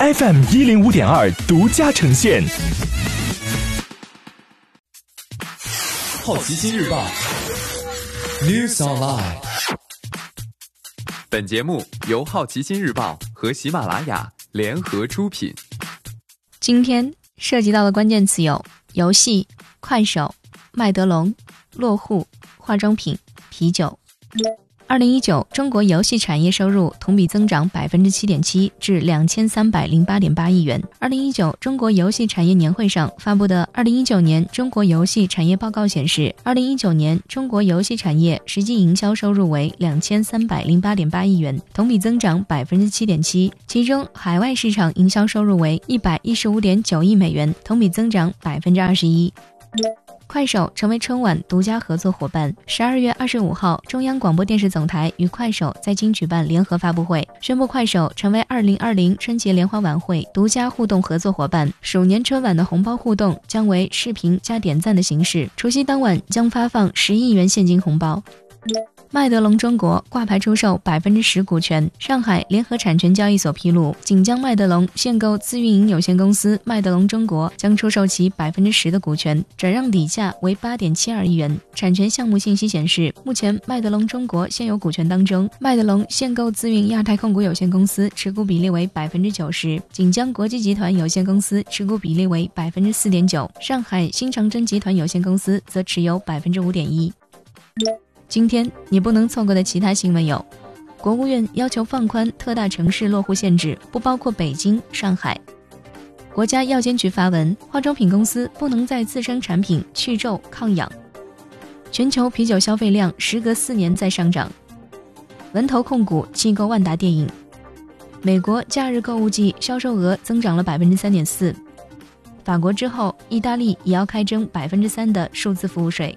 FM 一零五点二独家呈现。好奇心日报，News Online。本节目由好奇心日报和喜马拉雅联合出品。今天涉及到的关键词有：游戏、快手、麦德龙、落户、化妆品、啤酒。二零一九中国游戏产业收入同比增长百分之七点七，至两千三百零八点八亿元。二零一九中国游戏产业年会上发布的《二零一九年中国游戏产业报告》显示，二零一九年中国游戏产业实际营销收入为两千三百零八点八亿元，同比增长百分之七点七。其中，海外市场营销收入为一百一十五点九亿美元，同比增长百分之二十一。快手成为春晚独家合作伙伴。十二月二十五号，中央广播电视总台与快手在京举办联合发布会，宣布快手成为二零二零春节联欢晚会独家互动合作伙伴。鼠年春晚的红包互动将为视频加点赞的形式，除夕当晚将发放十亿元现金红包。麦德龙中国挂牌出售百分之十股权。上海联合产权交易所披露，锦江麦德龙限购自运营有限公司麦德龙中国将出售其百分之十的股权，转让底价为八点七二亿元。产权项目信息显示，目前麦德龙中国现有股权当中，麦德龙限购自运亚太控股有限公司持股比例为百分之九十，锦江国际集团有限公司持股比例为百分之四点九，上海新长征集团有限公司则持有百分之五点一。今天你不能错过的其他新闻有：国务院要求放宽特大城市落户限制，不包括北京、上海；国家药监局发文，化妆品公司不能在自身产品去皱抗氧；全球啤酒消费量时隔四年再上涨；文投控股机构万达电影；美国假日购物季销售额增长了百分之三点四；法国之后，意大利也要开征百分之三的数字服务税。